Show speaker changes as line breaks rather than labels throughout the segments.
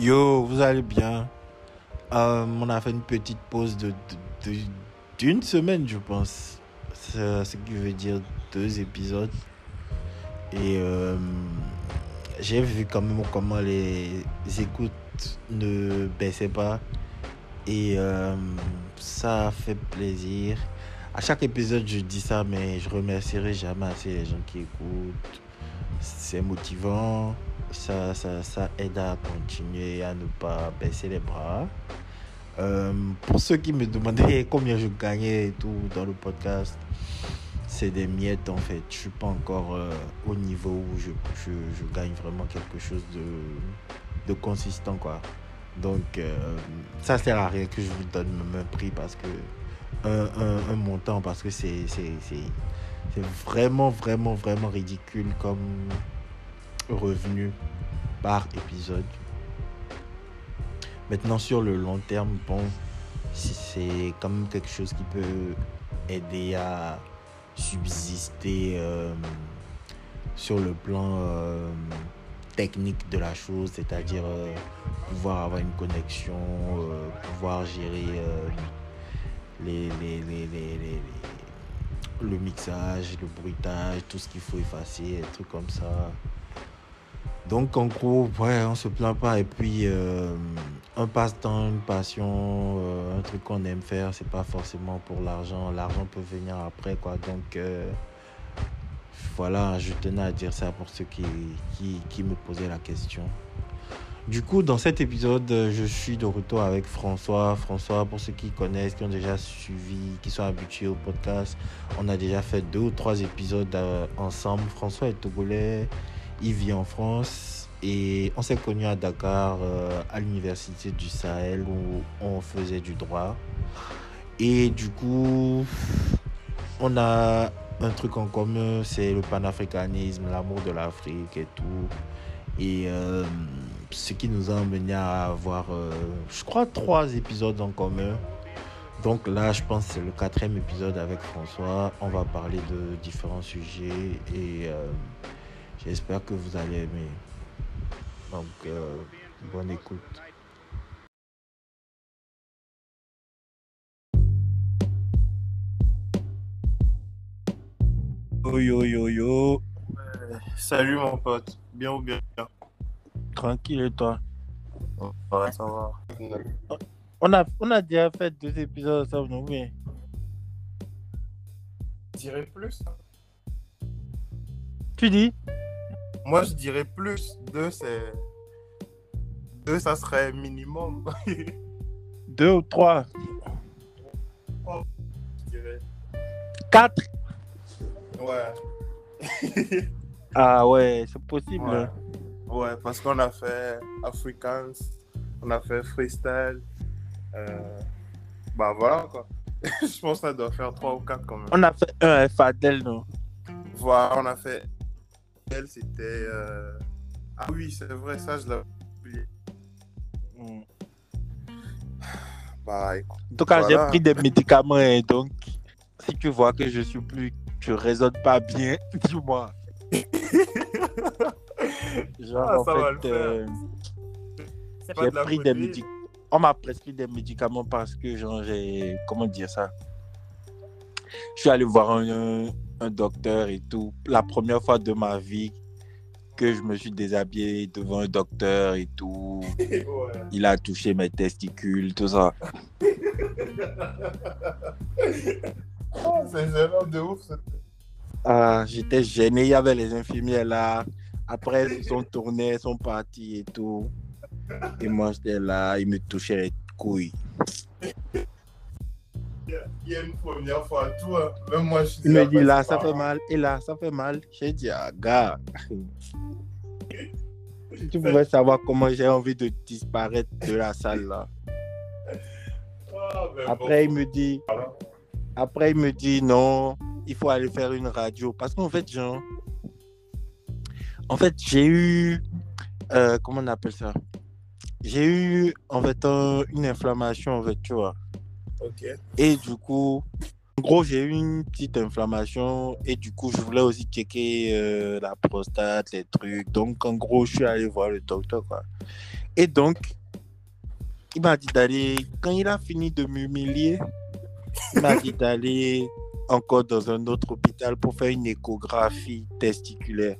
Yo, vous allez bien? Euh, On a fait une petite pause de, d'une semaine, je pense. Ce qui veut dire deux épisodes. Et euh, j'ai vu quand même comment les écoutes ne baissaient pas. Et euh, ça fait plaisir. À chaque épisode, je dis ça, mais je remercierai jamais assez les gens qui écoutent. C'est motivant. Ça, ça, ça aide à continuer, à ne pas baisser les bras. Euh, pour ceux qui me demandaient combien je gagnais et tout dans le podcast, c'est des miettes en fait. Je suis pas encore euh, au niveau où je, je, je gagne vraiment quelque chose de, de consistant quoi. Donc euh, ça sert à rien que je vous donne même prix parce que un, un, un montant parce que c'est vraiment vraiment vraiment ridicule comme revenu par épisode. Maintenant sur le long terme, bon, c'est quand même quelque chose qui peut aider à subsister euh, sur le plan euh, technique de la chose, c'est-à-dire euh, pouvoir avoir une connexion, pouvoir gérer les, les, les- les- le mixage, le bruitage, tout ce qu'il faut effacer, des trucs comme ça. Donc en gros, ouais, on se plaint pas. Et puis euh, un passe-temps, une passion, euh, un truc qu'on aime faire, c'est pas forcément pour l'argent. L'argent peut venir après, quoi. Donc euh, voilà, je tenais à dire ça pour ceux qui, qui, qui me posaient la question. Du coup, dans cet épisode, je suis de retour avec François. François, pour ceux qui connaissent, qui ont déjà suivi, qui sont habitués au podcast, on a déjà fait deux ou trois épisodes ensemble. François est togolais, il vit en France et on s'est connus à Dakar, euh, à l'université du Sahel où on faisait du droit. Et du coup, on a un truc en commun, c'est le panafricanisme, l'amour de l'Afrique et tout. Et euh, ce qui nous a amené à avoir, euh, je crois, trois épisodes en commun. Donc là, je pense que c'est le quatrième épisode avec François. On va parler de différents sujets et j'espère que vous allez aimer. Donc, euh, bonne écoute. Yo yo yo yo,
Salut mon pote, bien ou bien?
Tranquille et toi?
Ouais, ça va.
on a, on a déjà fait deux épisodes ensemble, non oui.
Dirais plus.
Tu dis?
Moi, je dirais plus. Deux, c'est. Deux, ça serait minimum.
Deux ou trois?
Je dirais.
Quatre?
Ouais.
Ah ouais, c'est possible.
Ouais. Ouais, parce qu'on a fait Africans, on a fait freestyle. Euh... Bah voilà quoi. je pense que ça doit faire trois ou quatre quand même.
On a fait un Fadel, non?
Voilà, on a fait. Elle, c'était. euh, Ah oui, c'est vrai, ça, je l'ai oublié.
Mm.
Bah écoute.
En tout cas,
Voilà.
j'ai pris des médicaments et donc, si tu vois que je suis plus, je raisonne pas bien, dis-moi. Genre,
Ah,
en
ça va le
fait, euh, j'ai pris des médicaments. On m'a prescrit des médicaments parce que, genre, j'ai. Comment dire ça? Je suis allé voir un, un docteur et tout. La première fois de ma vie que je me suis déshabillé devant un docteur et tout.
Ouais.
Il a touché mes testicules, tout ça.
Oh, c'est gênant de ouf.
Ah, j'étais gêné, il y avait les infirmières là. Après, ils sont tournés, ils sont partis et tout. Et moi, j'étais là, ils me touchaient les couilles.
Il y a- une première fois à tout. Même moi, je suis
Il me dit là, ça fait mal, et là, ça fait mal. J'ai dit, ah, gars. Si tu pouvais savoir comment j'ai envie de disparaître de la salle là.
Ah,
Après,
bon.
il me dit, après, il me dit non, il faut aller faire une radio. Parce qu'en fait, genre, en fait, j'ai eu, euh, comment on appelle ça? J'ai eu, en fait, un- une inflammation, en fait, tu vois. Et du coup, en gros, j'ai eu une petite inflammation et du coup, je voulais aussi checker euh, la prostate, les trucs. Donc, en gros, je suis allé voir le docteur, quoi. Et donc, il m'a dit d'aller, quand il a fini de m'humilier, il m'a dit d'aller encore dans un autre hôpital pour faire une échographie testiculaire.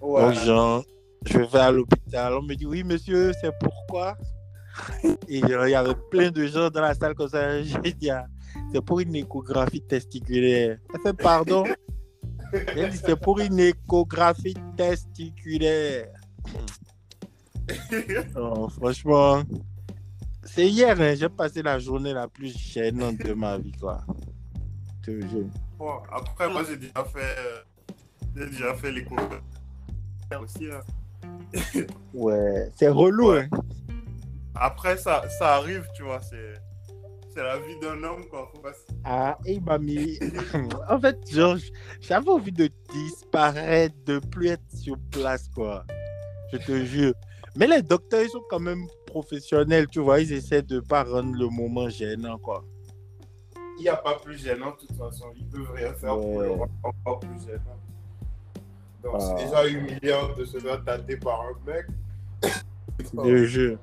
Ouais.
Donc, genre, je vais à l'hôpital. On me dit, oui, monsieur, c'est pourquoi? Et genre, il y avait plein de gens dans la salle comme ça. J'ai dit, ah, c'est pour une échographie testiculaire. Elle fait, pardon? J'ai dit, c'est pour une échographie testiculaire. Oh, franchement, c'est hier, hein, j'ai passé la journée la plus gênante de ma vie, quoi.
Bon, après, moi, j'ai déjà fait, euh, déjà fait les cours aussi. hein.
Ouais, c'est relou,
Ouais.
hein.
Après, ça, ça arrive, tu vois, c'est, c'est la vie d'un homme, quoi. Faut pas
Ah, et il m'a mis. en fait, genre, j'avais envie de disparaître, de plus être sur place, quoi. Je te jure. Mais les docteurs, ils sont quand même professionnels, tu vois. Ils essaient de pas rendre le moment gênant, quoi.
Il n'y a pas plus gênant, de toute façon. Ils peuvent rien faire pour
Ouais.
le rendre encore plus gênant. Donc,
Ah.
c'est déjà humiliant de se faire tâter par un mec.
Je te jure.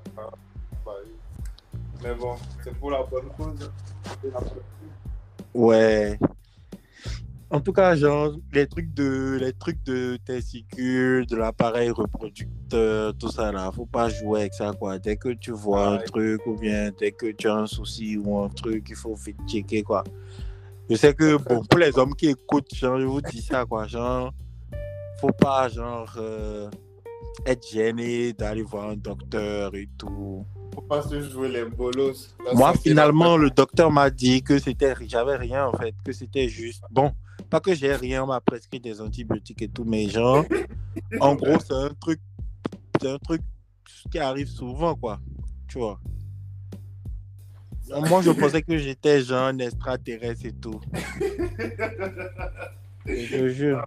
Mais bon, c'est pour la bonne cause.
Ouais. En tout cas, genre, les trucs de, les trucs de testicules, de l'appareil reproducteur, tout ça là, faut pas jouer avec ça, quoi. Dès que tu vois un truc ou bien dès que tu as un souci ou un truc, il faut vite checker, quoi. Je sais que, bon, pour les hommes qui écoutent, genre, je vous dis ça, quoi. Genre, faut pas, genre, euh, être gêné d'aller voir un docteur et tout.
Faut pas se jouer les bolos. La
Moi, finalement, le docteur m'a dit que c'était, j'avais rien en fait, que c'était juste. Bon, pas que j'ai rien, on m'a prescrit des antibiotiques et tout, mais genre, en gros, c'est un truc, c'est un truc qui arrive souvent, quoi. Tu vois. Moi, je pensais que j'étais genre un extraterrestre et tout. Je jure.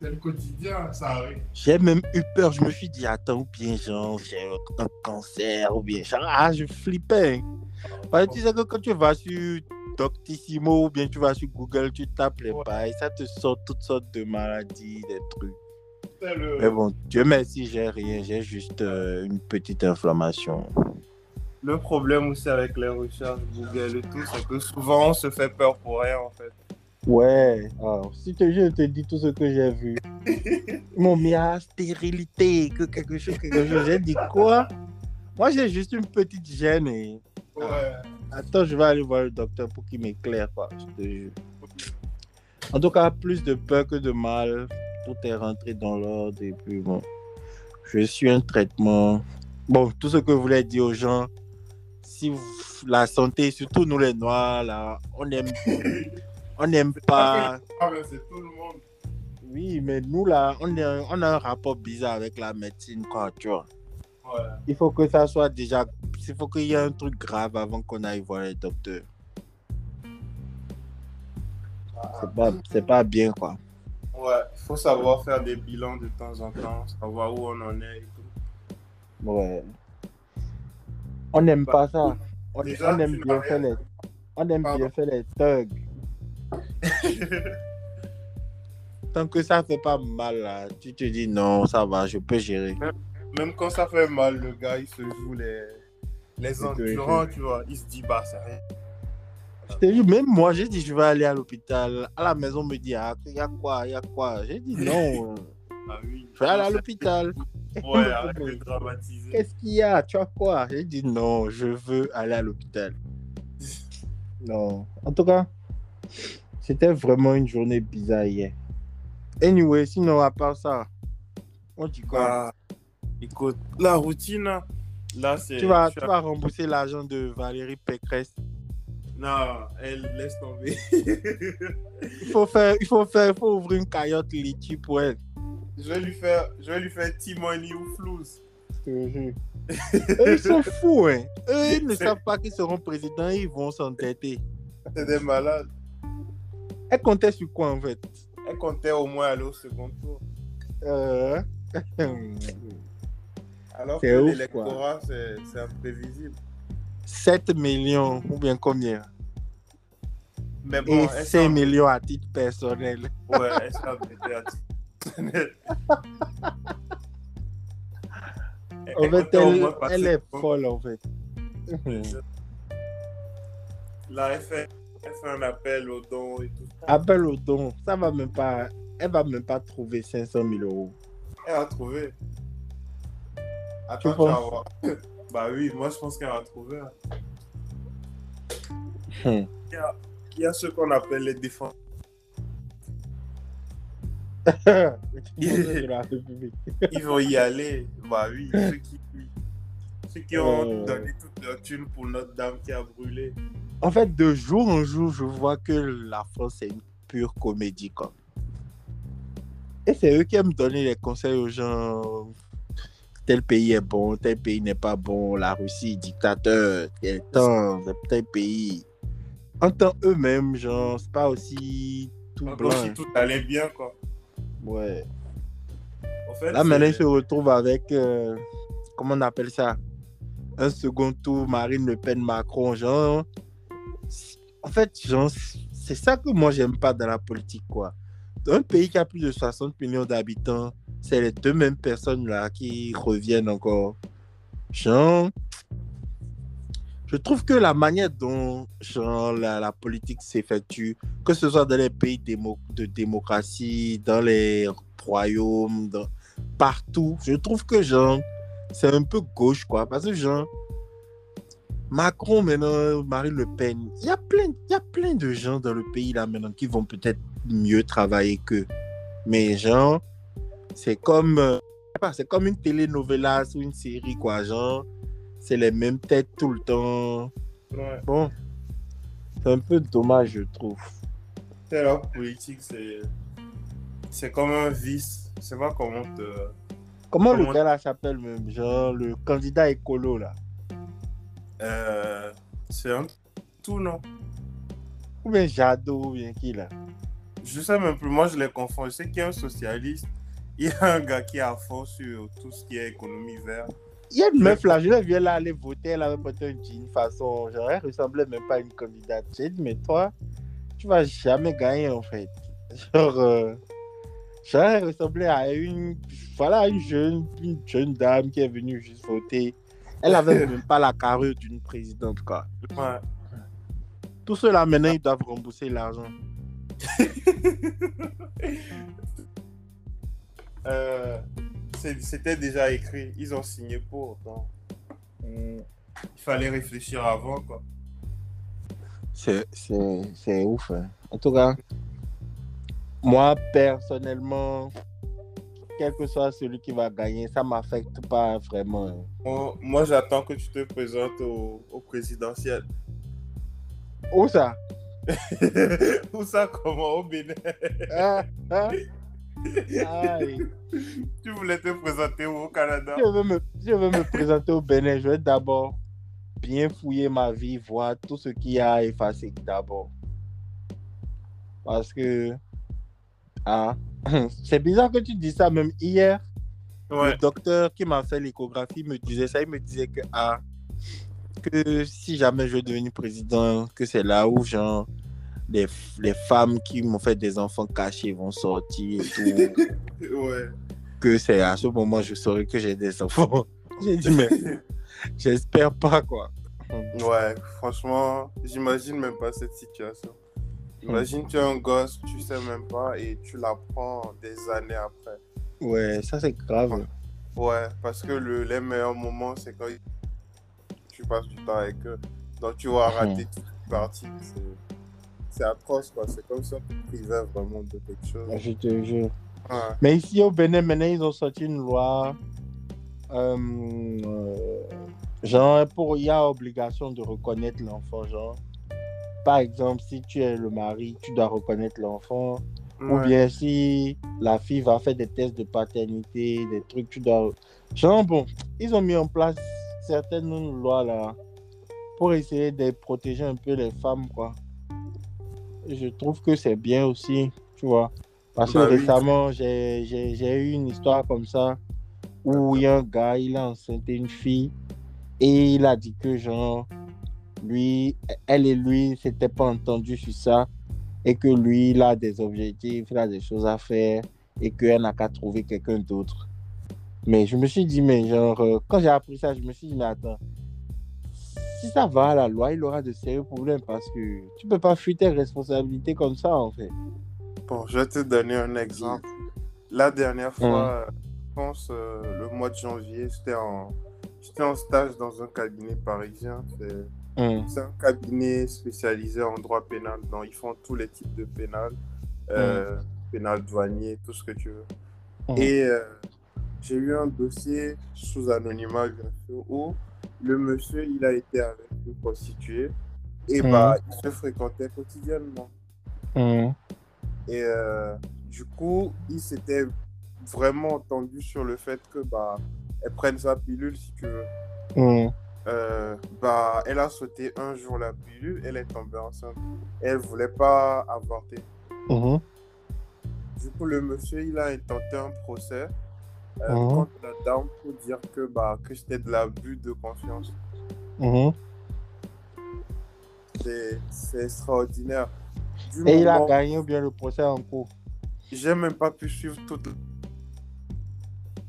C'est le quotidien, ça arrive.
J'ai même eu peur. Je me suis dit, attends, ou bien genre, j'ai un cancer, ou bien genre, ah, je flippais. Parce que tu sais que quand tu vas sur Doctissimo ou bien tu vas sur Google, tu tapes les
Ouais.
bails, ça te sort toutes sortes de maladies, des trucs.
Le...
Mais bon, Dieu merci, j'ai rien, j'ai juste euh, une petite inflammation.
le problème aussi avec les recherches Google et tout, c'est que souvent on se fait peur pour rien en fait.
Ouais, alors, si te, je te dis tout ce que j'ai vu. Mis à stérilité, que quelque chose, quelque chose. J'ai dit quoi? Moi, j'ai juste une petite gêne et
Ouais.
Attends, je vais aller voir le docteur pour qu'il m'éclaire, quoi. Je te jure. En tout cas, plus de peur que de mal. Tout est rentré dans l'ordre et puis bon. Je suis un traitement. Bon, tout ce que je voulais dire aux gens, si vous- la santé, surtout nous les noirs, là, on aime, on n'aime pas.
Ah, mais c'est tout le monde.
Oui, mais nous là, on, est- on a un rapport bizarre avec la médecine, quoi, tu vois.
Ouais.
Il faut que ça soit déjà. Il faut qu'il y ait un truc grave avant qu'on aille voir le docteur. C'est pas, c'est pas bien, quoi.
Ouais, il faut savoir faire des bilans de temps en temps, savoir où on en est et tout.
Ouais. On n'aime pas ça. On,
Déjà,
on aime bien faire les. On aime
Pardon?
bien faire les thugs. Tant que ça fait pas mal, là, tu te dis non, ça va, je peux gérer.
Même quand ça fait mal, le gars il se joue les, les endurants, tu vois. Il se dit, bah, c'est rien.
Je même moi, j'ai dit je vais aller à l'hôpital. À la maison, on me dit, ah, il y a quoi, il y a quoi. J'ai dit non,
Ah oui.
je vais aller à l'hôpital.
Ouais, arrête de dramatiser.
Qu'est-ce qu'il y a? Tu as quoi? J'ai dit non, je veux aller à l'hôpital. Non. En tout cas, c'était vraiment une journée bizarre hier. Anyway, sinon, à part ça, on dit quoi?
Ah, écoute, la routine, là, c'est.
tu, vas, tu vas rembourser l'argent de Valérie Pécresse.
Non, elle laisse tomber.
Il faut faire, il faut faire, il faut ouvrir une cagnotte litchi pour elle.
je vais lui faire, je vais lui faire T-Money ou Flouze.
Eux, ils sont fous, hein. Eux, ils ne savent pas qu'ils seront présidents, ils vont s'entêter.
C'est des malades.
Elle comptait sur quoi, en fait?
Elle comptait au moins aller au second tour.
euh...
Alors que l'électorat, c'est imprévisible.
7 millions, ou bien combien?
Mais bon,
Et
elle
5
s'en-
millions à titre personnel.
Ouais, elle mettait à titre personnel?
En fait,
était au
elle, est folle, en fait.
Elle fait, elle fait un appel aux dons et tout.
Appel au don, ça va même pas. Elle va même pas trouver 500 000 euros.
Elle a trouvé. Attends, tu vas voir. Bah oui, moi je pense qu'elle a trouvé. hein.
Hmm.
Il y a ce qu'on appelle les défenseurs. Ils vont y aller. Bah oui, ceux qui, ceux qui ont
Euh.
donné toute thune pour Notre-Dame qui a brûlé.
En fait, de jour en jour, je vois que la France est une pure comédie. Comme. Et c'est eux qui aiment donner les conseils aux gens. Tel pays est bon, tel pays n'est pas bon. La Russie, dictateur, tel temps, tel pays. En tant eux-mêmes, genre, c'est pas aussi tout blanc.
si tout allait bien, quoi.
Ouais.
En fait,
Là, maintenant, ils se retrouvent avec, euh, comment on appelle ça? Un second tour, Marine Le Pen, Macron, genre. En fait, genre, c'est ça que moi, j'aime pas dans la politique, quoi. Un pays qui a plus de 60 millions d'habitants, c'est les deux mêmes personnes-là qui reviennent encore. Genre, je trouve que la manière dont genre, la, politique s'effectue, que ce soit dans les pays de démocratie, dans les royaumes, partout, je trouve que genre, c'est un peu gauche, quoi. Parce que genre, Macron, maintenant, Marine Le Pen, il y a plein, il y a plein de gens dans le pays là maintenant qui vont peut-être mieux travailler qu'eux. Mais genre, c'est comme, euh, c'est comme une telenovela ou une série, quoi. Genre, c'est les mêmes têtes tout le temps.
Ouais.
Bon, c'est un peu dommage, je trouve.
C'est la politique, c'est. C'est comme un vice. Je sais pas comment te.
Comment le gars là s'appelle même Genre, le candidat écolo là?
Euh, c'est un tout, non?
Ou bien Jadot, ou bien qui là?
Je sais même plus. Moi, je les confonds. Je sais qu'il y a un socialiste. Il y a un gars qui est à fond sur tout ce qui est économie verte.
Il y a une meuf là, je vue là aller voter, elle avait porté un jean façon, genre elle ressemblait même pas à une candidate. J'ai dit, mais toi, tu vas jamais gagner en fait. Genre, euh, elle ressemblait à une, voilà, une jeune, une jeune dame qui est venue juste voter. Elle avait même pas la carrure d'une présidente quoi.
Ouais.
Tous ceux là maintenant ils doivent rembourser l'argent.
Euh, C'était déjà écrit. Ils ont signé pour. donc,
Mm.
Il fallait réfléchir avant, quoi.
C'est, c'est, c'est ouf. hein. En tout cas, moi, personnellement, quel que soit celui qui va gagner, ça m'affecte pas vraiment.
Moi, moi, j'attends que tu te présentes au, au présidentiel.
Où ça?
Où ça, comment? Au Bénin.
Ah, ah.
Tu voulais te présenter au Canada?
Je, veux me, je veux me présenter au Bénin, je vais d'abord bien fouiller ma vie, voir tout ce qu'il y a à effacer d'abord. Parce que. Ah, c'est bizarre que tu dis ça, même hier.
Ouais.
Le docteur qui m'a fait l'échographie me disait ça. Il me disait que, ah, que si jamais je devenir président, que c'est là où, genre, les, les femmes qui m'ont fait des enfants cachés vont sortir et tout.
Ouais.
que c'est à ce moment je saurai que j'ai des enfants. J'ai dit, mais j'espère pas, quoi.
Ouais, franchement, j'imagine même pas cette situation. Imagine, tu as un gosse, tu sais même pas, et tu l'apprends des années après.
Ouais, ça c'est grave.
Ouais, parce que le, les meilleurs moments, c'est quand tu passes du temps avec eux. Donc tu vas rater toute une partie. C'est- atroce, quoi. C'est comme ça que tu privais vraiment de quelque chose.
Je te jure.
Ouais.
Mais ici au Bénin, maintenant, ils ont sorti une loi. euh, euh, genre, pour, il y a obligation de reconnaître l'enfant. Genre, par exemple, si tu es le mari, tu dois reconnaître l'enfant. Ou bien si la fille va faire des tests de paternité, des trucs, tu dois. Genre, bon, ils ont mis en place certaines lois là pour essayer de protéger un peu les femmes, quoi. Je trouve que c'est bien aussi, tu vois. Parce que
Bah
récemment, j'ai eu une histoire comme ça où il y a un gars, il a enceinté une fille et il a dit que, genre, lui, elle et lui, s'étaient pas entendus sur ça et que lui, il a des objectifs, il a des choses à faire et qu'elle n'a qu'à trouver quelqu'un d'autre. Mais je me suis dit, mais genre, euh, quand j'ai appris ça, je me suis dit, mais attends, si ça va à la loi, il aura de sérieux problèmes parce que tu peux pas fuir tes responsabilités comme ça, en fait.
Bon, je vais te donner un exemple. La dernière fois, je pense, euh, le mois de janvier, j'étais en, j'étais en stage dans un cabinet parisien. C'est
Hum,
c'est un cabinet spécialisé en droit pénal. Donc, ils font tous les types de pénal, euh, pénal douanier, tout ce que tu veux.
hum,
Et euh, j'ai eu un dossier sous anonymat, bien sûr, où le monsieur, il a été avec une prostituée et bah, il se fréquentait quotidiennement. Et euh, du coup, il s'était vraiment entendu sur le fait que bah, elle prenne sa pilule, si tu veux. Euh, bah, elle a sauté un jour la pilule, elle est tombée enceinte. Elle voulait pas avorter.
Mhm.
Du coup, le monsieur, il a intenté un procès euh,
Mhm.
contre la dame pour dire que, bah, que c'était de l'abus de confiance.
Mhm.
C'est c'est extraordinaire. Du
Et il a gagné ou bien le procès en cours?
J'ai même pas pu suivre toute.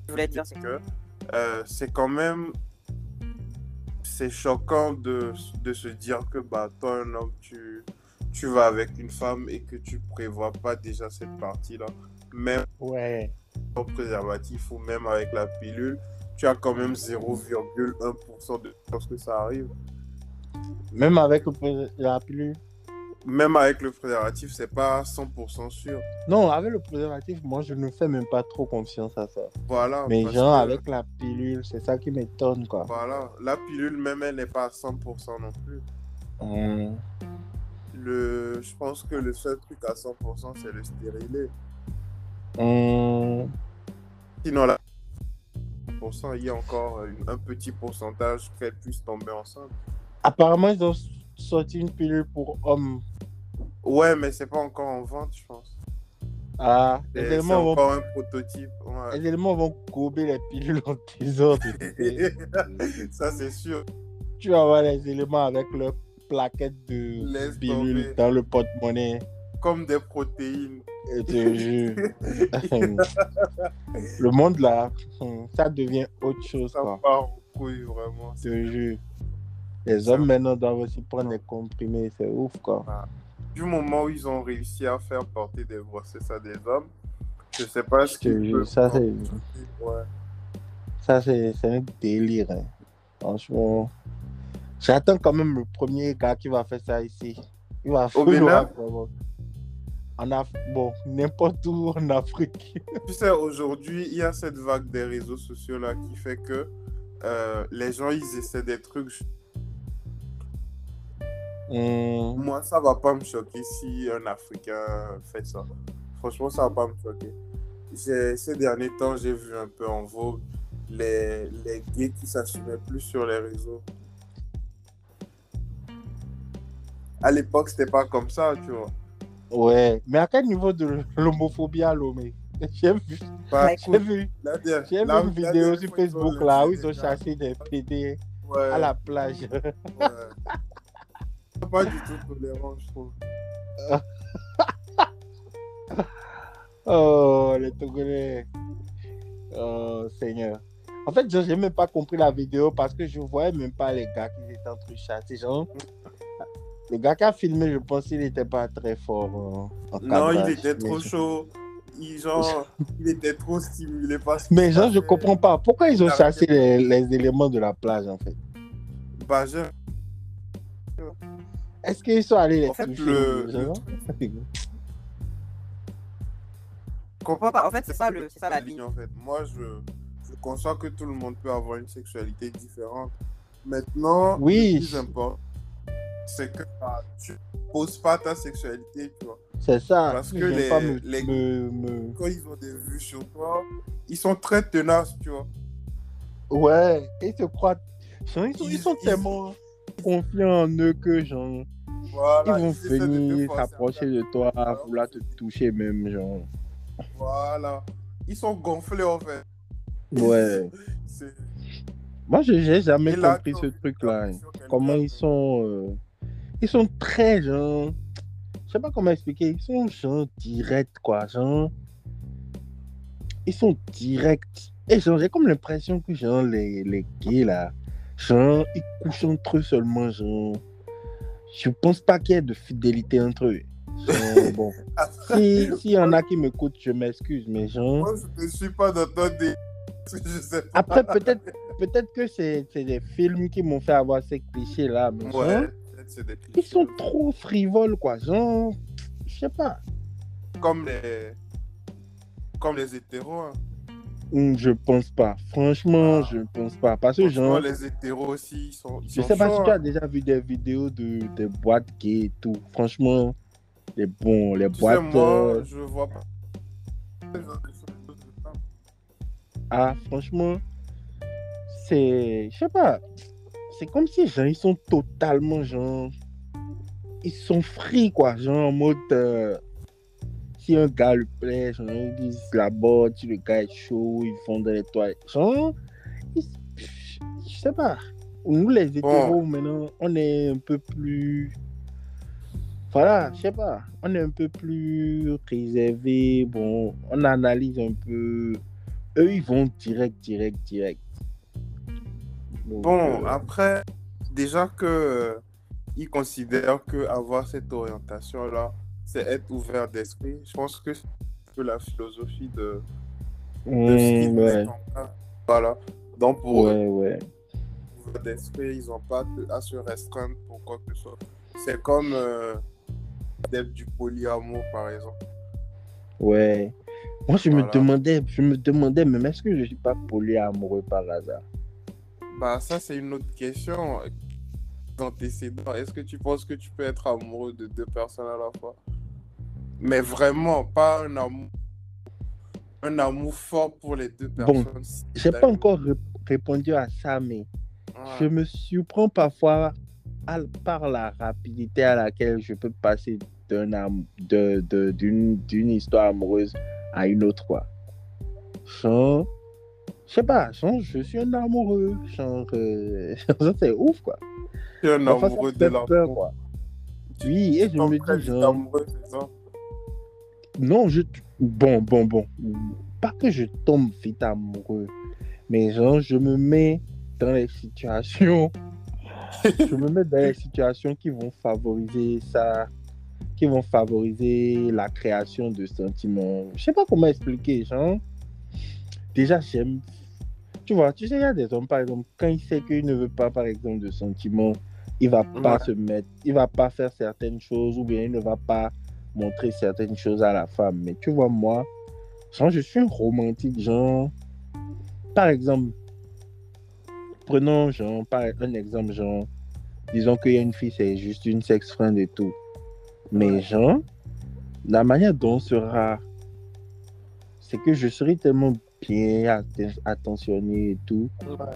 Je voulais dire, c'est
que euh, c'est quand même. C'est choquant de, de se dire que bah, toi, un homme, tu, tu vas avec une femme et que tu prévois pas déjà cette partie-là. Même
Ouais.
au préservatif ou même avec la pilule, tu as quand même 0,1% de chance que ça arrive.
Même avec le la pilule.
Même avec le préservatif, c'est pas 100% sûr.
Non, avec le préservatif, moi, je ne fais même pas trop confiance à ça.
Voilà.
Mais genre,
que-
avec la pilule, c'est ça qui m'étonne, quoi.
Voilà. La pilule, même, elle n'est pas à 100% non plus.
Hum.
Le... Je pense que le seul truc à 100%, c'est le stérilet.
Hum.
Sinon, là, 100%, il y a encore un petit pourcentage qu'elle puisse tomber enceinte.
Apparemment, ils ont sorti une pilule pour hommes.
Ouais, mais c'est pas encore en vente, je pense.
Ah, les éléments, vont,
encore un prototype. ouais.
les éléments vont gober les pilules en désordre.
Ça, c'est sûr.
tu vas voir les éléments avec leur plaquette de
Laisse
pilules
tomber.
dans le porte-monnaie.
Comme des protéines.
Je te jure. le monde là, ça devient autre chose,
Ça
quoi.
part en couille, vraiment.
Je te jure. Les hommes maintenant doivent aussi prendre des comprimés, c'est ouf, quoi.
Du moment où ils ont réussi à faire porter des grossesses à des hommes, je sais pas ce peuvent
ça, c'est-
Ouais.
Ça, c'est un délire. hein. Franchement. J'attends quand même le premier gars qui va faire ça ici. Il va
Au Bénin?
vouloir vraiment. En Af... Bon, n'importe où en Afrique.
Tu sais, aujourd'hui, il y a cette vague des réseaux sociaux là qui fait que euh, les gens ils essaient des trucs.
Hum,
Moi, ça va pas me choquer si un Africain fait ça. Franchement, ça va pas me choquer. Ces derniers temps, j'ai vu un peu en vogue les, les gays qui s'assumaient plus sur les réseaux. À l'époque, c'était pas comme ça, tu vois.
Ouais. Mais à quel niveau de l'homophobie, là, mais J'ai vu,
Bah,
j'ai vu, j'ai vu une vidéo sur Facebook là où ils ont chassé des PD
Ouais,
à la plage.
ouais. pas du tout tolérant, je trouve.
Oh, les Togolais. Oh, Seigneur. En fait, je n'ai même pas compris la vidéo parce que je voyais même pas les gars qui étaient en train de chasser. Genre, le gars qui a filmé, je pense qu'il n'était pas très fort euh, en
Non, il était trop
je-
chaud. Il, genre, il était trop stimulé par ce
Mais genre, je
faisait.
comprends pas. Pourquoi ils ont chassé les, les éléments de la plage, en fait?
Bah, je-
Est-ce qu'ils sont allés les
En fait, le- je comprends
pas. En fait, c'est ça, le- ça la ligne.
En fait, moi, je, je conçois que tout le monde peut avoir une sexualité différente. Maintenant,
Oui.
le plus important, c'est que bah, tu poses pas ta sexualité, tu vois.
C'est ça.
Parce que les-
me,
les-
me- me-
Quand ils ont des vues sur toi, ils sont très tenaces, tu vois.
Ouais, ils se croient. Genre, ils, sont, ils
Ils-
sont
ils-
tellement confiants en eux que, genre,
Voilà,
ils vont venir s'approcher de toi, vouloir te toucher même, genre.
Voilà. Ils sont gonflés, en fait.
Ouais. Moi, je n'ai jamais
Et
compris ce truc-là. Comment ils sont. euh, Ils sont très, genre. Je sais pas comment expliquer. Ils sont, genre, directs, quoi. Genre. Ils sont directs. Et genre, j'ai comme l'impression que genre, les, les gays là, genre, ils couchent entre eux seulement, genre. Je pense pas qu'il y ait de fidélité entre eux. Genre, bon. Si- S'il y en a qui m'écoutent, je m'excuse, mais genre.
Moi, je ne suis pas dans ton dé. Je sais pas.
Après, peut-être peut-être que c'est des films qui m'ont fait avoir ces clichés là, mais
Ouais,
ils sont trop frivoles, quoi. Genre, je sais pas.
Comme les. Comme les hétéros. Hein.
Je pense pas. Franchement,
Ah.
je pense pas. Parce que, genre,
les hétéros aussi, ils sont. Ils
je
sont
sais pas si tu as déjà vu des vidéos de, de boîtes gays et tout. Franchement, les bons, les
Tu sais,
boîtes.
moi, je vois pas.
Ah, franchement, c'est. Je sais pas. C'est comme si, genre, ils sont totalement, genre. Ils sont free, quoi. Genre, en mode. euh, Si un gars lui plaît, genre, ils disent si le gars est chaud, ils font dans les toilettes. Genre, ils- je sais pas. Nous, les hétéros, maintenant, on est un peu plus. Voilà, je sais pas. On est un peu plus réservé. Bon, on analyse un peu. Eux, ils vont direct, direct, direct. Donc,
Bon,
euh,
après, déjà que euh, ils considèrent que avoir cette orientation-là, c'est être ouvert d'esprit. Je pense que c'est un peu la philosophie de, de ce qu'ils
mm, ouais.
Voilà. Donc, pour eux,
ouais,
ouvert d'esprit, ils n'ont pas à se restreindre pour quoi que ce soit. C'est comme euh, d'être du polyamour, par exemple.
Ouais. Moi, je me demandais, je me demandais, même est-ce que je suis pas polyamoureux par hasard?
Bah, ça, c'est une autre question. D'antécédent. Est-ce que tu penses que tu peux être amoureux de deux personnes à la fois? Mais vraiment, pas un amour. Un amour fort pour les deux
Bon,
personnes.
J'ai pas encore ré- répondu à ça, mais je me surprends parfois à- par la rapidité à laquelle je peux passer de, de- d'une, d'une histoire amoureuse à une autre, quoi. Genre, je sais pas, genre, je suis un amoureux. Genre, euh, c'est ouf, quoi.
Tu es un amoureux
me
de l'amour.
Oui, et je me dis, genre,
amoureux, c'est ça?
Non, je. Bon, bon, bon. Pas que je tombe vite amoureux, mais genre, je me mets dans les situations. je me mets dans les situations qui vont favoriser ça, qui vont favoriser la création de sentiments. Je sais pas comment expliquer, genre. Déjà, j'aime. Tu vois, tu sais, il y a des hommes, par exemple, quand il sait qu'il ne veut pas, par exemple, de sentiments, il va pas
Ouais.
se mettre, il va pas faire certaines choses, ou bien il ne va pas montrer certaines choses à la femme. Mais tu vois, moi, genre, je suis un romantique, genre. Par exemple, prenons, genre, par un exemple, genre, disons qu'il y a une fille, c'est juste une sex friend et tout. Mais, genre, la manière dont on sera, c'est que je serai tellement bien atten- attentionné et tout,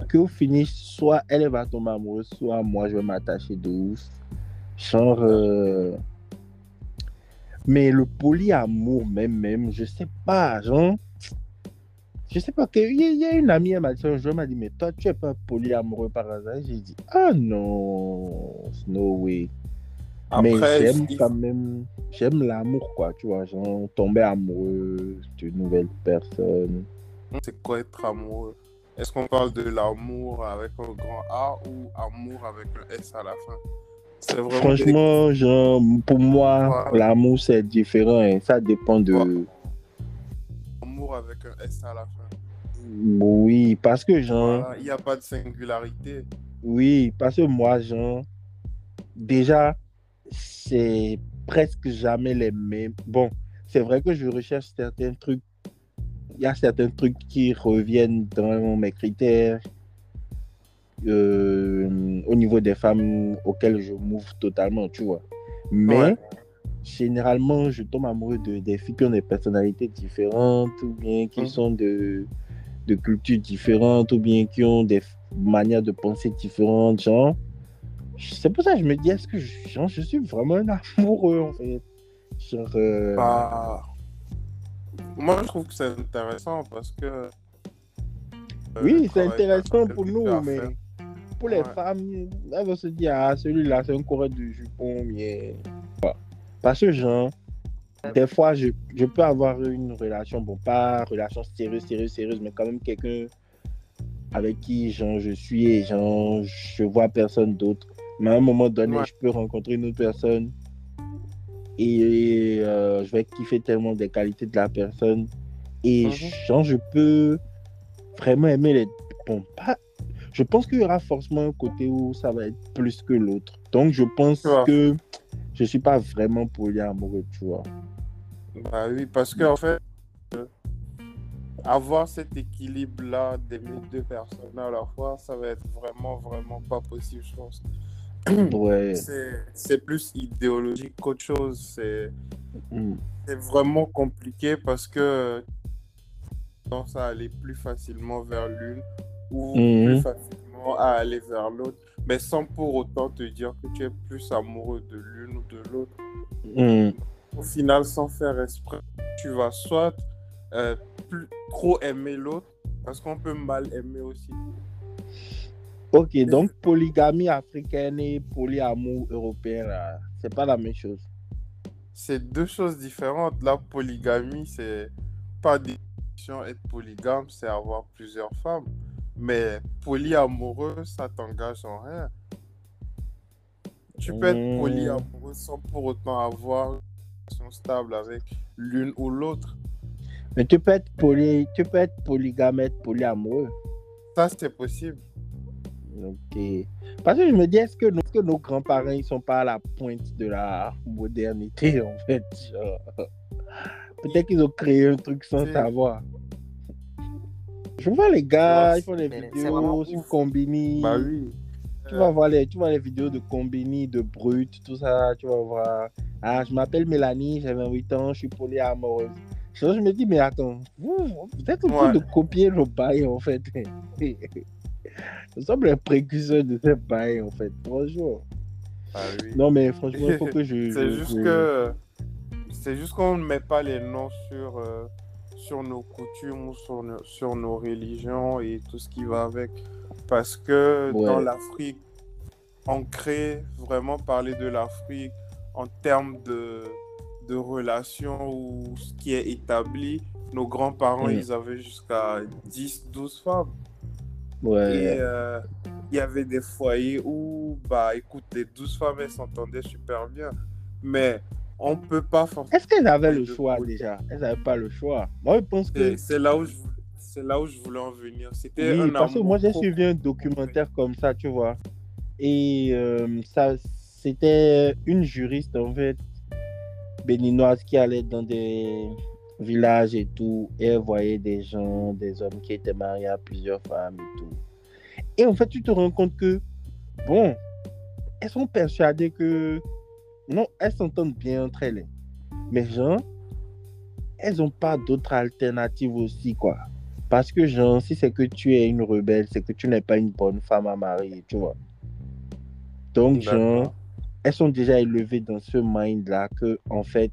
qu'au finish, soit elle va tomber amoureuse, soit moi je vais m'attacher de ouf. Genre. euh, Mais le polyamour, même, même, je sais pas, genre. Je sais pas, il y, a- il y a une amie, elle m'a dit un jour, elle m'a dit, mais toi, tu es pas polyamoureux par hasard? J'ai dit, ah non, no way. mais j'aime quand même, j'aime l'amour, quoi, tu vois, genre, tomber amoureux d'une nouvelle personne.
c'est quoi être amoureux? Est-ce qu'on parle de l'amour avec un grand A ou amour avec un S à la fin?
Franchement, genre, pour moi,
Ouais.
l'amour, c'est différent et ça dépend de.
Ouais. amour avec un S à la fin.
Oui, parce que, genre,
Il n'y a pas de singularité.
oui, parce que moi, genre, déjà, c'est presque jamais les mêmes. Bon, c'est vrai que je recherche certains trucs. Il y a certains trucs qui reviennent dans mes critères. Euh, au niveau des femmes auxquelles je m'ouvre totalement, tu vois. Mais
Ouais.
généralement, je tombe amoureux de, des filles qui ont des personnalités différentes, ou bien qui
Mhm.
sont de, de cultures différentes, ou bien qui ont des manières de penser différentes, genre. C'est pour ça que je me dis, est-ce que je, genre, je suis vraiment un amoureux, en fait? Genre, euh,
Bah, Moi, je trouve que c'est intéressant parce que. euh,
oui, c'est intéressant pour nous, mais
faire.
Pour les
Ouais.
femmes, elles vont se dire, ah, celui-là, c'est un coureur de jupon, mais... Voilà. Parce que, genre, des fois, je, je peux avoir une relation, bon, pas relation sérieuse, sérieuse, sérieuse, mais quand même quelqu'un avec qui genre, je suis et genre, je vois personne d'autre. Mais à un moment donné,
Ouais.
je peux rencontrer une autre personne et euh, je vais kiffer tellement des qualités de la personne. Et
Mhm.
genre, je peux vraiment aimer les. Bon, pas. Je pense qu'il y aura forcément un côté où ça va être plus que l'autre. Donc, je pense que je suis pas vraiment polyamoureux, tu vois.
Bah oui, parce que en fait, euh, avoir cet équilibre-là d'aimer deux personnes à la fois, ça va être vraiment, vraiment pas possible, je pense.
Ouais.
C'est plus idéologique qu'autre chose. C'est
Mm.
vraiment compliqué parce que tendance à aller plus facilement vers l'une ou
Mhm.
plus facilement à aller vers l'autre, mais sans pour autant te dire que tu es plus amoureux de l'une ou de l'autre.
Mm.
Au final, sans faire exprès, tu vas soit euh, plus, trop aimer l'autre, parce qu'on peut mal aimer aussi.
Ok, donc polygamie africaine et polyamour européen, c'est pas la même chose.
C'est deux choses différentes. La polygamie, c'est pas définition être polygame, c'est avoir plusieurs femmes. Mais polyamoureux, ça t'engage en rien. Tu peux être polyamoureux sans pour autant avoir une relation stable avec l'une ou l'autre.
Mais tu peux être, poly... tu peux être polygame, être polyamoureux.
Ça, c'est possible.
Ok. Parce que je me dis, est-ce que, nos- nos grands-parents, ils sont pas à la pointe de la modernité, en fait? Peut-être qu'ils ont créé un truc sans savoir. Je vois les gars, ils font des vidéos sur. Combini.
Bah oui.
Tu vas voir les, tu vois les vidéos de Combini, de Brut, tout ça, tu vas voir. Ah, je m'appelle Mélanie, j'ai 28 ans, je suis polyamoureuse. Je je me dis, mais attends, vous, vous êtes en train
Ouais.
de copier le bail, en fait. Nous sommes les précurseurs de ce bail, en fait. Bonjour.
Bah oui.
Non, mais franchement, il faut que je.
C'est juste
je-
que c'est juste qu'on ne met pas les noms sur euh, sur nos coutumes ou sur nos, sur nos religions et tout ce qui va avec parce que
Ouais.
dans l'Afrique on crée vraiment parler de l'Afrique en termes de de relations ou ce qui est établi nos grands-parents ils avaient jusqu'à 10 12 femmes et euh, il y avait des foyers où, bah, écoute, les 12 femmes, elles s'entendaient super bien. Mais on peut pas forcément.
Est-ce qu'elles avaient le choix déjà? Elles n'avaient pas le choix. Moi, je pense que.
C'est là où je voulais- c'est là où je voulais en venir. C'était
Oui, parce que moi j'ai suivi un documentaire comme ça, tu vois. Et euh, ça, c'était une juriste en fait béninoise qui allait dans des villages et tout, et elle voyait des gens, des hommes qui étaient mariés à plusieurs femmes et tout. Et en fait, tu te rends compte que, bon, elles sont persuadées que, non, elles s'entendent bien entre elles. Mais genre, elles n'ont pas d'autre alternative aussi, quoi. Parce que, genre, si c'est que tu es une rebelle, c'est que tu n'es pas une bonne femme à marier, tu vois. Donc, genre, elles sont déjà élevées dans ce mind-là que, en fait,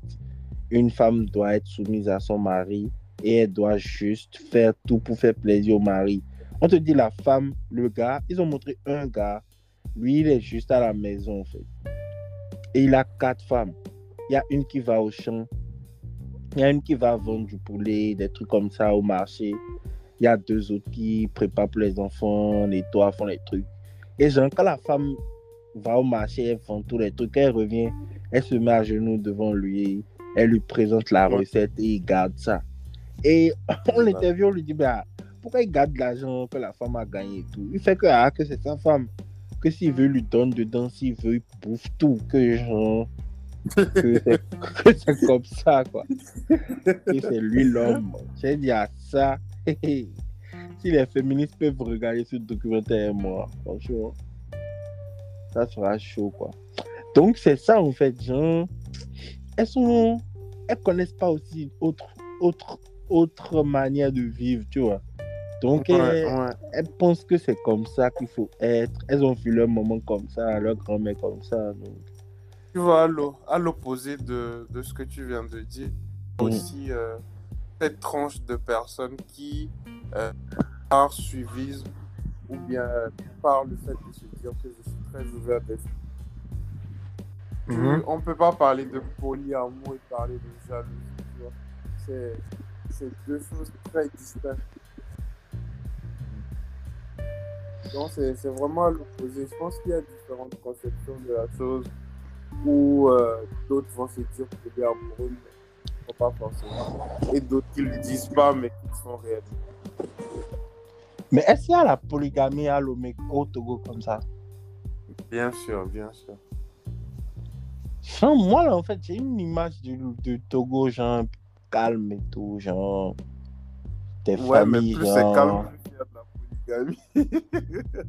une femme doit être soumise à son mari et elle doit juste faire tout pour faire plaisir au mari. On te dit la femme, le gars, ils ont montré un gars, lui, il est juste à la maison, en fait. Et il a quatre femmes. Il y a une qui va au champ, il y a une qui va vendre du poulet, des trucs comme ça au marché. Il y a deux autres qui préparent pour les enfants, nettoient, font les trucs. Et genre, quand la femme va au marché, elle vend tous les trucs, elle revient, elle se met à genoux devant lui, elle lui présente la recette et il garde ça. Et on l'interviewe, on lui dit, bah, pourquoi il garde l'argent que la femme a gagné et tout? Il fait que, ah, que c'est sa femme. Que s'il veut, il lui donne dedans, s'il veut, il bouffe tout. Que genre, que c'est que c'est comme ça, quoi. Que c'est lui l'homme. J'ai dit à ça. si les féministes peuvent regarder ce documentaire, moi, franchement, ça sera chaud, quoi. Donc, c'est ça, en fait, genre, elles sont, elles connaissent pas aussi autre, autre, autre manière de vivre, tu vois. Donc,
Ouais,
elles,
ouais.
elles pensent que c'est comme ça qu'il faut être. Elles ont vu leur maman comme ça, leur grand-mère comme ça. Donc,
Tu vois, à l'o- à l'opposé de, de ce que tu viens de dire,
Mm.
aussi euh, cette tranche de personnes qui, euh, par suivisme ou bien par le fait de se dire que je suis très ouvert d'esprit,
Mhm.
on peut pas parler de polyamour et parler de jalousie. c'est deux choses très distinctes. Donc, c'est, vraiment à l'opposé. Je pense qu'il y a différentes conceptions de la chose où euh, d'autres vont se dire polyamoureux, mais pas forcément. Et d'autres qui ne le disent pas, mais qui sont réellement.
Mais est-ce qu'il y a la polygamie à au Togo comme ça?
Bien sûr, bien sûr.
Genre, moi, là, en fait, j'ai une image du, de Togo, genre, calme et tout, genre, des
Ouais, mais
familles,
plus c'est
genre,
calme, polygamie.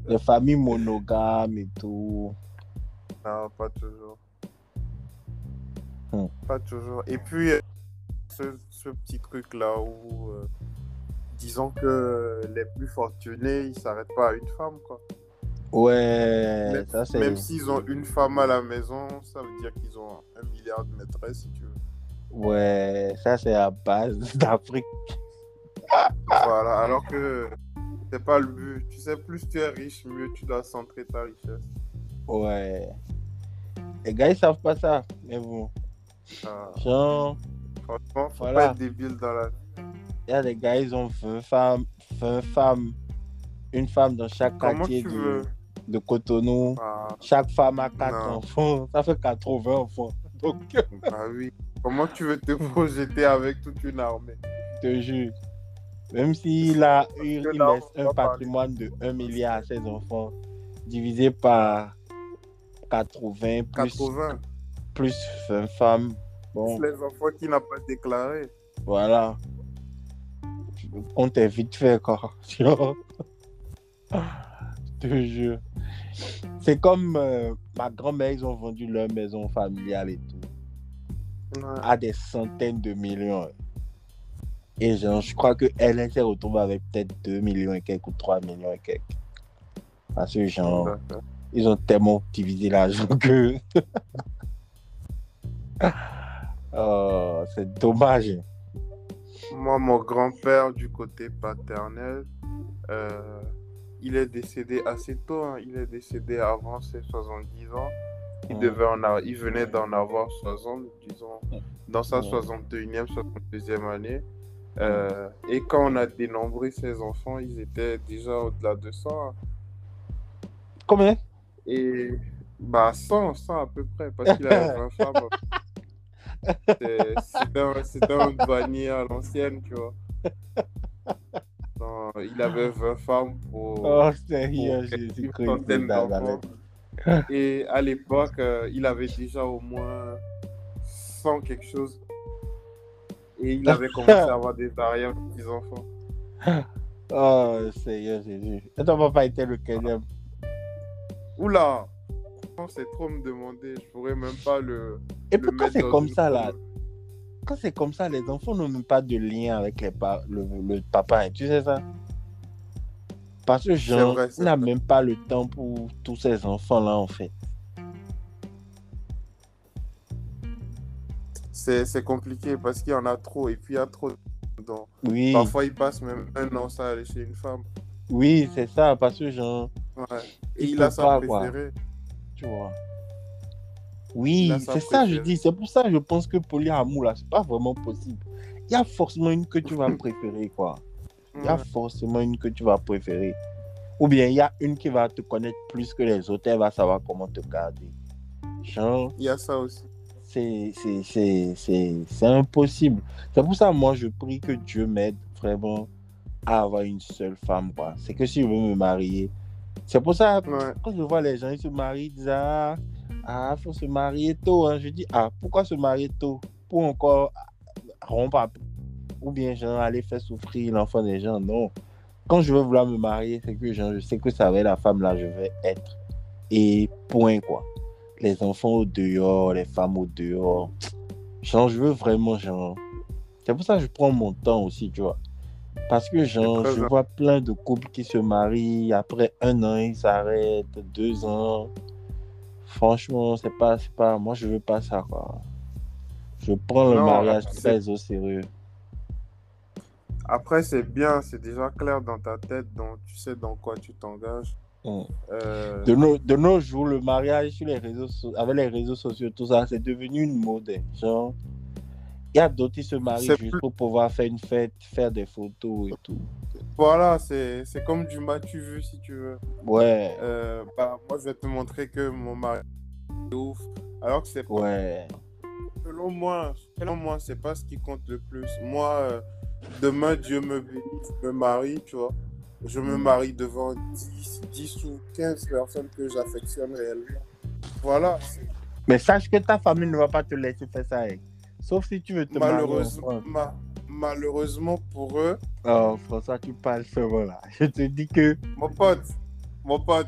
des familles monogames et tout.
Non, pas toujours.
Hmm.
Pas toujours. Et puis, euh, ce, ce petit truc-là où, euh, disons que les plus fortunés, ils s'arrêtent pas à une femme, quoi.
Ouais,
même
ça c'est...
même s'ils ont une femme à la maison, ça veut dire qu'ils ont un milliard de maîtresses, si tu veux.
Ouais, ça c'est à base d'Afrique.
Voilà, alors que c'est pas le but. Tu sais, plus tu es riche, mieux tu dois centrer ta richesse.
Ouais. Les gars, ils savent pas ça. Mais bon,
Ah,
genre,
franchement, faut
Voilà.
pas être débile dans la vie.
il y a des gars, ils ont 20 femmes, 20 femmes, une femme dans chaque
Comment
quartier
tu
de,
veux?
de Cotonou.
Ah,
Chaque femme a 4
Non.
enfants. Ça fait 80 enfants. Donc, je
bah oui. Comment tu veux te projeter avec toute une armée?
te jure. Même s'il a, il, laisse
on
un patrimoine de 1 milliard à ses enfants, divisé par 80 plus,
80.
plus 20 femmes. Bon,
Les enfants qui n'ont pas déclaré.
voilà. Le compte est vite fait, quoi. Je te jure. C'est comme euh, ma grand-mère, ils ont vendu leur maison familiale et tout.
Ouais.
à des centaines de millions. Et genre, je crois que elle s'est retrouvée avec peut-être 2 millions et quelques ou 3 millions et quelques. Parce que genre, ils ont tellement divisé l'argent que. oh, c'est dommage.
Moi, mon grand-père du côté paternel, euh, il est décédé assez tôt. hein. Il est décédé avant ses 70 ans. Il,
Ouais.
devait en il venait d'en avoir 60, disons, dans sa
Ouais.
61e, 62e année. Euh, et quand on a dénombré ses enfants, ils étaient déjà au-delà de 100. hein.
Combien?
Et bah 100, 100 à peu près, parce qu'il avait 20 femmes. C'est- C'était un, un douanier à l'ancienne, tu vois. Non, il avait 20 femmes pour,
Oh, sérieux,
pour une centaine d'enfants. Et à l'époque, euh, il avait déjà au moins 100 quelque chose. Et il avait commencé à avoir des arrière-petits-enfants.
Oh, sérieux, Jésus. Et ton papa était le quatrième.
Oula! C'est trop me demander, je pourrais même pas le.
Et
le
pourquoi c'est comme ça, là? Quand c'est comme ça, les enfants n'ont même pas de lien avec les pa- le, le papa. hein. Tu sais ça? Parce que Jean n'a même pas le temps pour tous ces enfants-là, en fait.
C'est c'est compliqué parce qu'il y en a trop et puis il y a trop. Donc,
Oui,
Parfois, il passe même un an sans aller chez une femme.
oui, c'est ça. Parce que
Ouais. Et
Il
il,
peut
a sa
pas, quoi.
préférée.
tu vois. Oui, c'est ça, je dis. C'est pour ça que je pense que polyamour, là, c'est pas vraiment possible. Il y a forcément une que tu vas préférer, quoi. Il y a forcément une que tu vas préférer. Ou bien il y a une qui va te connaître plus que les autres, elle va savoir comment te garder. Genre,
Il y a ça aussi.
C'est impossible. C'est pour ça, moi, je prie que Dieu m'aide vraiment à avoir une seule femme. C'est que si je veux me marier. C'est pour ça,
Ouais.
quand je vois les gens, ils se marient, ils disent Ah, ah faut se marier tôt. hein. Je dis Ah, pourquoi se marier tôt? Pour encore rompre. Ou bien, genre, aller faire souffrir l'enfant des gens. Non. Quand je veux vouloir me marier, c'est que genre, je sais que ça va être la femme là, je vais être. Et point, quoi. Les enfants au dehors, les femmes au dehors. Genre, je veux vraiment, genre. C'est pour ça que je prends mon temps aussi, tu vois. Parce que, genre, je vois plein de couples qui se marient, après un an, ils s'arrêtent, deux ans. Franchement, c'est pas, c'est pas, moi, je veux pas ça, quoi. Je prends le mariage très au sérieux.
Après, c'est bien, c'est déjà clair dans ta tête, donc tu sais dans quoi tu t'engages.
Mm.
Euh,
De nos, de nos jours, le mariage sur les réseaux, so- avec les réseaux sociaux, tout ça, c'est devenu une mode. hein. Genre, il y a d'autres qui se marient juste
plus-
pour pouvoir faire une fête, faire des photos et tout.
Voilà, c'est c'est comme du tu vu si tu veux.
Ouais,
Euh, bah, moi, je vais te montrer que mon mari est ouf. Alors que c'est pas
ouais.
Selon moi, selon moi, c'est pas ce qui compte le plus. Moi, euh, demain, Dieu me bénit, je me marie, tu vois. Je me marie devant 10, 10 ou 15 personnes que j'affectionne réellement. Voilà.
Mais sache que ta famille ne va pas te laisser faire ça. hein. Sauf si tu veux te marier. en
Malheureusement,
France.
ma- malheureusement pour eux,
Oh, François, tu parles seulement là. Je te dis que.
mon pote, mon pote,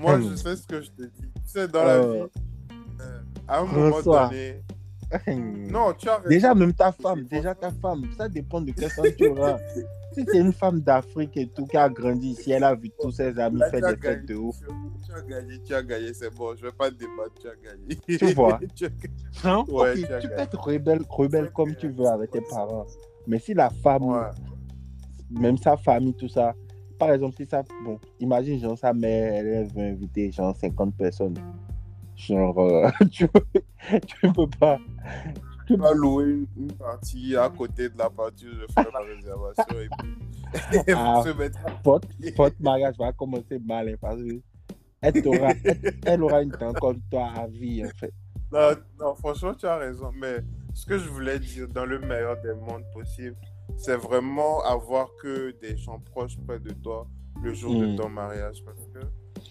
moi, je sais ce que je te dis. Tu sais, dans la
Euh,
vie, euh, à un moment
François.
donné. Non, tu as raison.
Déjà, même ta femme, déjà ta femme, ça dépend de quelle femme tu auras. Si c'est une femme d'Afrique et tout qui a grandi ici, elle a vu tous ses amis
Là,
faire des fêtes de ouf.
Tu as gagné, tu as gagné, c'est bon. Je vais pas te débattre, tu as gagné.
Tu vois.
Tu as gagné.
Hein?
Ouais, tu as
tu peux être rebelle, rebelle comme tu veux avec tes parents. Mais si la femme,
Ouais.
même sa famille, tout ça, par exemple, si ça, bon, imagine, genre, sa mère, elle, elle veut inviter, genre, 50 personnes. Genre, euh, tu, tu peux pas.
Tu vas louer une, partie à côté de la partie où je ferai ma réservation et puis et
Ah.
se mettre à
Votre, votre mariage va commencer mal, hein, parce que elle, t'aura- elle, elle aura une temps comme toi à vie, en fait.
Non, non, franchement, tu as raison. Mais ce que je voulais dire, dans le meilleur des mondes possible, c'est vraiment avoir que des gens proches près de toi le jour de ton mariage. Parce que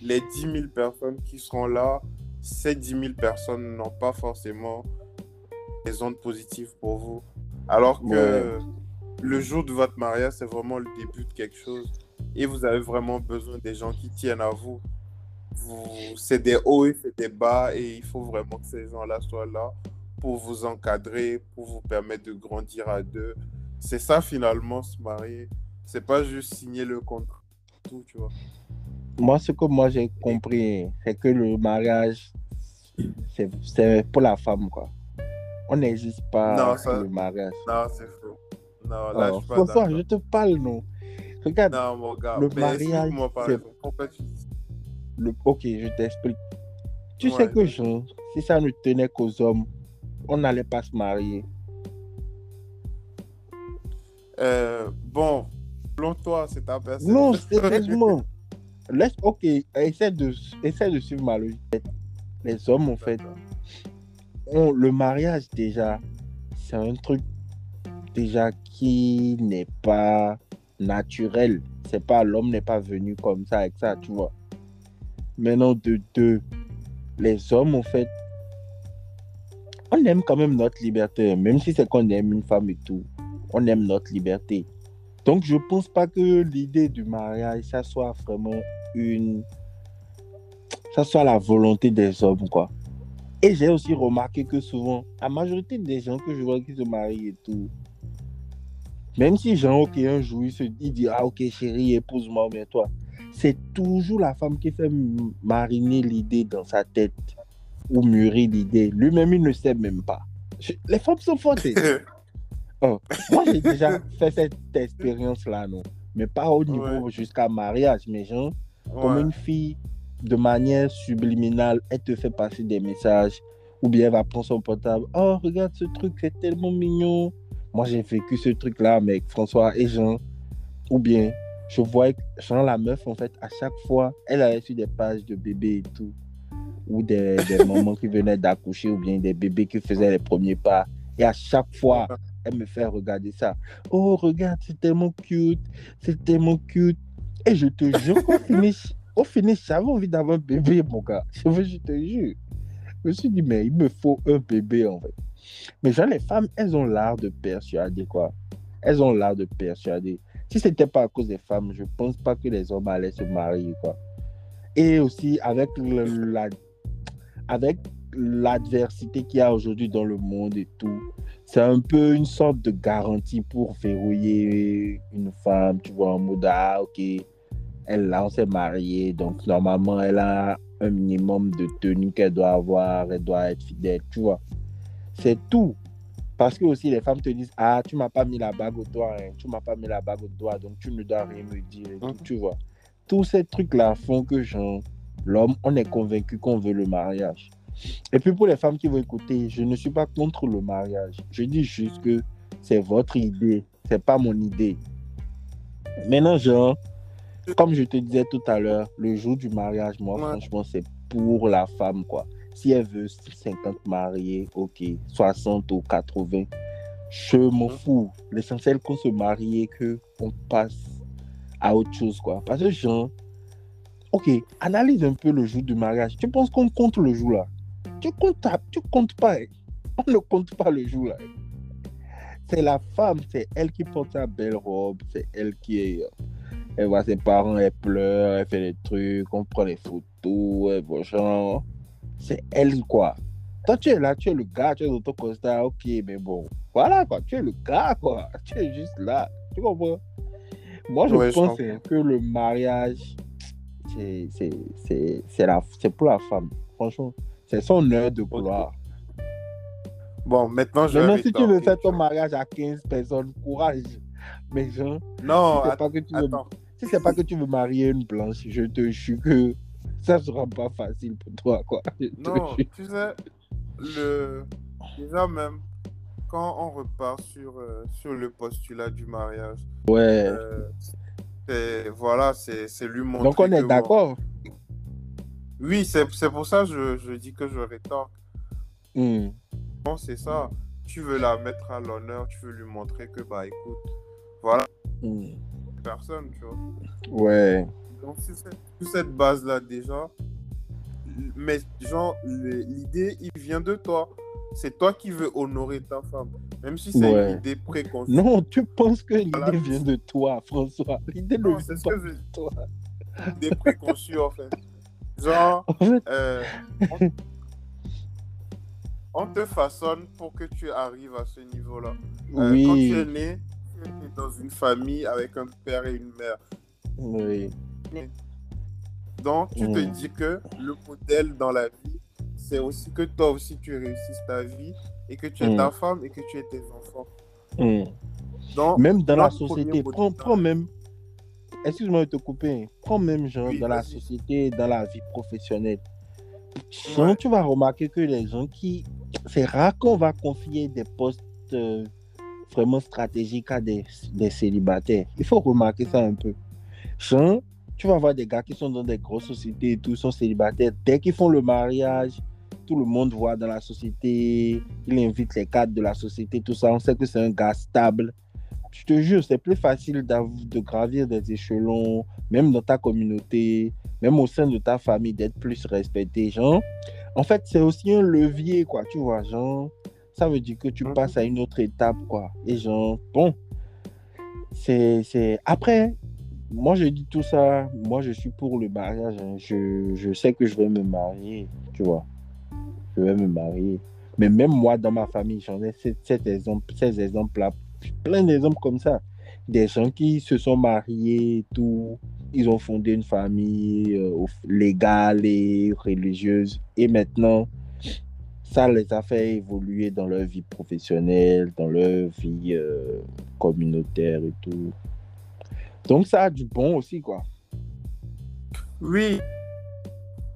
les 10 000 personnes qui seront là, ces 10 000 personnes n'ont pas forcément des ondes positives pour vous. Alors que le jour de votre mariage, c'est vraiment le début de quelque chose. Et vous avez vraiment besoin des gens qui tiennent à vous. vous c'est des hauts et c'est des bas. Et il faut vraiment que ces gens-là soient là pour vous encadrer, pour vous permettre de grandir à deux. C'est ça finalement, se marier. C'est pas juste signer le contrat. Tout, tu vois.
Moi, ce que moi j'ai compris, c'est que le mariage, c'est c'est pour la femme, quoi. On n'existe pas
Non, ça-
le mariage.
Non, c'est faux. Non, là, je suis pas
François,
d'accord.
je te parle, non. Regarde,
Non, mon gars.
Le mariage, c'est- le... ok, je t'explique. Tu
Ouais.
sais que, genre, si ça ne tenait qu'aux hommes, on n'allait pas se marier.
Euh, bon, toi, c'est ta personne.
Non, sérieusement. Laisse, ok, essaie de, essaie de suivre ma logique. Les hommes, en fait, le mariage déjà, c'est un truc déjà qui n'est pas naturel. C'est pas l'homme n'est pas venu comme ça avec ça, tu vois. Maintenant, de deux, les hommes, en fait, on aime quand même notre liberté, même si c'est qu'on aime une femme et tout, on aime notre liberté. Donc, je pense pas que l'idée du mariage, ça soit vraiment une. Ça soit la volonté des hommes, quoi. Et j'ai aussi remarqué que souvent, la majorité des gens que je vois qui se marient et tout, même si genre, ok, un jour, il se il dit, ah, ok, chérie, épouse-moi, mais toi, c'est toujours la femme qui fait mariner l'idée dans sa tête ou mûrir l'idée. Lui-même, il ne sait même pas. Je- Les femmes sont fortes. hein. Moi, j'ai déjà fait cette expérience-là, non. Mais pas au niveau jusqu'à mariage, mais genre, comme une fille, de manière subliminale, elle te fait passer des messages, ou bien elle va prendre son portable. Oh, regarde ce truc, c'est tellement mignon. Moi, j'ai vécu ce truc-là avec François et Jean. Ou bien, je voyais que Jean, la meuf, en fait, à chaque fois, elle avait su des pages de bébés et tout. Ou des, des mamans qui venaient d'accoucher, ou bien des bébés qui faisaient les premiers pas. Et à chaque fois, elle me fait regarder ça. Oh, regarde, c'est tellement cute, c'est tellement cute. Et je te jure, au finish, au finish j'avais envie d'avoir un bébé, mon gars. Je, te jure. Je me suis dit, mais il me faut un bébé, en fait. Mais genre, les femmes, elles ont l'art de persuader, quoi. Elles ont l'art de persuader. Si c'était pas à cause des femmes, je pense pas que les hommes allaient se marier, quoi. Et aussi, avec la, avec l'adversité qu'il y a aujourd'hui dans le monde et tout, c'est un peu une sorte de garantie pour verrouiller une femme, tu vois, en mode, ah, ok, elle, là, on s'est marié, donc normalement, elle a un minimum de tenue qu'elle doit avoir, elle doit être fidèle, tu vois. C'est tout. Parce que aussi, les femmes te disent, ah, tu m'as pas mis la bague au doigt, hein, tu m'as pas mis la bague au doigt, donc tu ne dois rien me dire, et tout,
Mhm.
tu vois. tous ces trucs-là font que, genre, l'homme, on est convaincu qu'on veut le mariage. Et puis pour les femmes qui vont écouter, je ne suis pas contre le mariage. Je dis juste que c'est votre idée, c'est pas mon idée. Maintenant, genre, comme je te disais tout à l'heure, le jour du mariage, moi,
Ouais.
franchement, c'est pour la femme, quoi. Si elle veut 50 mariés, ok, 60 ou 80, je m'en
Mhm.
fous. L'essentiel qu'on se marie et qu'on passe à autre chose, quoi. Parce que, genre, ok, analyse un peu le jour du mariage. Tu penses qu'on compte le jour là? Tu comptes, tu comptes pas. hein? On ne compte pas le jour là. C'est la femme, c'est elle qui porte sa belle robe, c'est elle qui est. Elle voit ses parents, elle pleure, elle fait des trucs, on prend les photos, elle voit genre. C'est elle quoi. Toi, tu es là, tu es le gars, tu es dans ton constat, ok, mais bon. Voilà quoi, tu es le gars quoi. Tu es juste là. Tu comprends? Moi, je
Ouais,
pense que le mariage, c'est- c'est c'est- c'est la- c'est pour la femme. Franchement, c'est son heure de gloire.
Bon, maintenant, je vais
Maintenant, si tu veux faire ton mariage à 15 personnes, courage. Mais genre,
Non, attends,
pas que tu veux,
attends.
Si c'est pas que tu veux marier une blanche, je te jure que ça sera pas facile pour toi, quoi. Je
Non, tu sais, le... déjà même, quand on repart sur, euh, sur le postulat du mariage,
Ouais.
euh, voilà, c'est lui montrer
Donc, on est d'accord.
Oui, c'est pour ça que je, je dis que je rétorque.
Hmm.
Bon, c'est ça. Tu veux la mettre à l'honneur, tu veux lui montrer que, bah, écoute, voilà,
Hmm.
Personne, tu vois.
Ouais.
Donc, sur cette, cette base-là, déjà, mais genre, l'idée, il vient de toi. C'est toi qui veux honorer ta femme. Même si c'est
Ouais.
une idée préconçue.
Non, tu penses que l'idée
Voilà.
vient de toi, François. L'idée ne vient pas de toi.
Des préconçues, en fait. Genre,
En fait,
euh, on, on te façonne pour que tu arrives à ce niveau-là. Euh, Quand
oui.
tu es né dans une famille avec un père et une mère.
Oui.
Donc, tu te
Mm.
dis que le modèle dans la vie, c'est aussi que toi aussi tu réussisses ta vie et que tu
Mm.
ta femme et que tu aies tes enfants.
Hmm.
Donc,
Même dans la société, prends, même. Excuse-moi de te couper. Prends même, genre,
Oui,
dans la société, dans la vie professionnelle. Genre,
Ouais.
tu vas remarquer que les gens qui. C'est rare qu'on va confier des postes euh, vraiment stratégiques à des, célibataires. Il faut remarquer ça un peu. Genre, tu vas voir des gars qui sont dans des grosses sociétés et tout, sont célibataires. Dès qu'ils font le mariage, tout le monde voit dans la société, il invite les cadres de la société, tout ça. On sait que c'est un gars stable. Je te jure, c'est plus facile de gravir des échelons, même dans ta communauté, même au sein de ta famille, d'être plus respecté. Genre, en fait, c'est aussi un levier, quoi, tu vois, genre, ça veut dire que tu
Mhm.
passes à une autre étape, quoi. Et genre, bon, c'est. Après, moi, je dis tout ça, moi, je suis pour le mariage. hein. Je, je sais que je vais me marier, tu vois. Je vais me marier. Mais même moi, dans ma famille, j'en ai cet, cet exemple, ces exemples-là, plein d'exemples comme ça. Des gens qui se sont mariés et tout, ils ont fondé une famille euh, légale et religieuse. Et maintenant, ça les a fait évoluer dans leur vie professionnelle, dans leur vie euh, communautaire et tout. Donc ça a du bon aussi, quoi.
oui,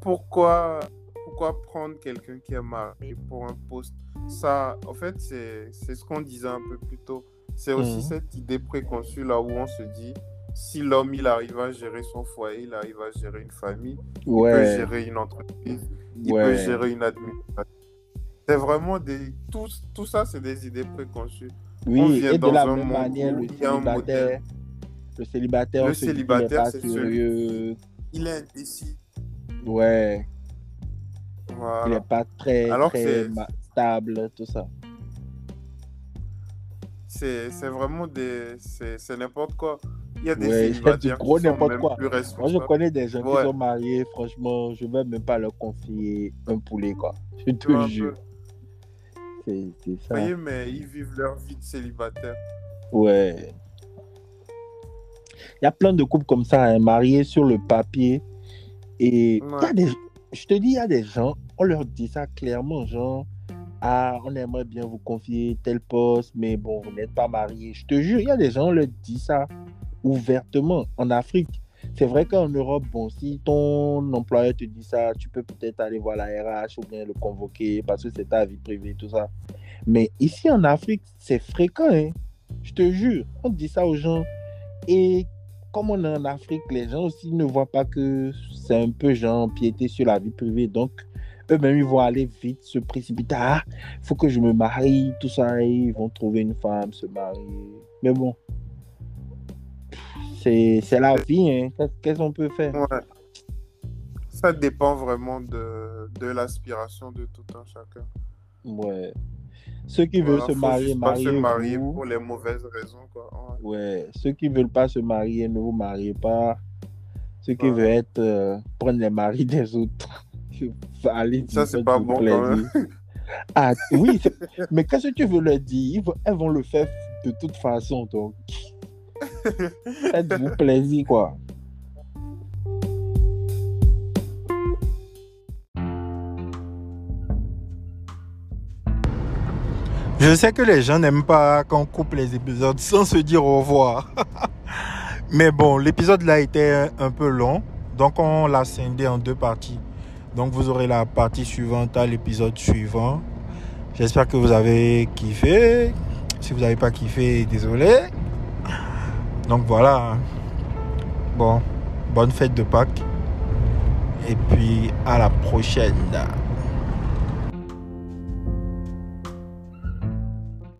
pourquoi, pourquoi prendre quelqu'un qui est marié pour un poste? Ça, en fait, c'est ce qu'on disait un peu plus tôt. C'est aussi
Mhm.
cette idée préconçue là où on se dit si l'homme il arrive à gérer son foyer, il arrive à gérer une famille, il peut gérer une entreprise, il peut gérer une administration. C'est vraiment des. Tout, tout ça, c'est des idées préconçues. on
oui.
vient
Et de
dans
la
un
même manière, le célibataire, le célibataire,
Le
on
célibataire, c'est
sérieux.
Il est indécis.
Ouais, il n'est pas très,
Alors
très stable, tout ça.
C'est vraiment des. C'est n'importe quoi. Il y a des
Ouais,
célibataires
gros
sont
n'importe quoi.
plus
Moi, je connais des gens
Ouais.
qui sont mariés, franchement, je ne vais même pas leur confier un poulet, quoi. Je te jure.
peu.
C'est
Vous voyez, mais ils vivent leur vie de célibataire.
Ouais. Il y a plein de couples comme ça, hein, mariés sur le papier. Et y a des, je te dis, il y a des gens, on leur dit ça clairement, genre, ah, on aimerait bien vous confier tel poste, mais bon, vous n'êtes pas marié. Je te jure, il y a des gens, on leur dit ça ouvertement. En Afrique, c'est vrai qu'en Europe, bon, si ton employeur te dit ça, tu peux peut-être aller voir la RH ou bien le convoquer parce que c'est ta vie privée, tout ça. Mais ici en Afrique, c'est fréquent, hein. Je te jure, on dit ça aux gens. Et comme on est en Afrique, les gens aussi ne voient pas que c'est un peu genre piété sur la vie privée. Donc, eux-mêmes, ils vont aller vite, se précipiter. Ah, faut que je me marie, tout ça. ils vont trouver une femme, se marier. Mais bon, c'est la vie. Hein. Qu'est- Qu'est-ce qu'on peut faire?
Ouais. Ça dépend vraiment de, de l'aspiration de tout un chacun.
Ouais. Ceux qui veulent se marier,
pas se marier pour les mauvaises raisons. Quoi. Ouais.
Ouais, ceux qui veulent pas se marier, ne vous mariez pas. Ceux qui
Ouais.
veulent être, euh, prendre les maris des autres. Allez
Ça, c'est pas bon, quand
plaisir. Ah oui, mais qu'est-ce que tu veux leur dire? Elles vont le faire de toute façon, donc. Faites-vous plaisir, quoi.
Je sais que les gens n'aiment pas qu'on coupe les épisodes sans se dire au revoir. Mais bon, l'épisode là était un, peu long, donc on l'a scindé en deux parties. Donc vous aurez la partie suivante à l'épisode suivant. J'espère que vous avez kiffé. Si vous n'avez pas kiffé, désolé. Donc voilà. Bon, bonne fête de Pâques. Et puis à la prochaine.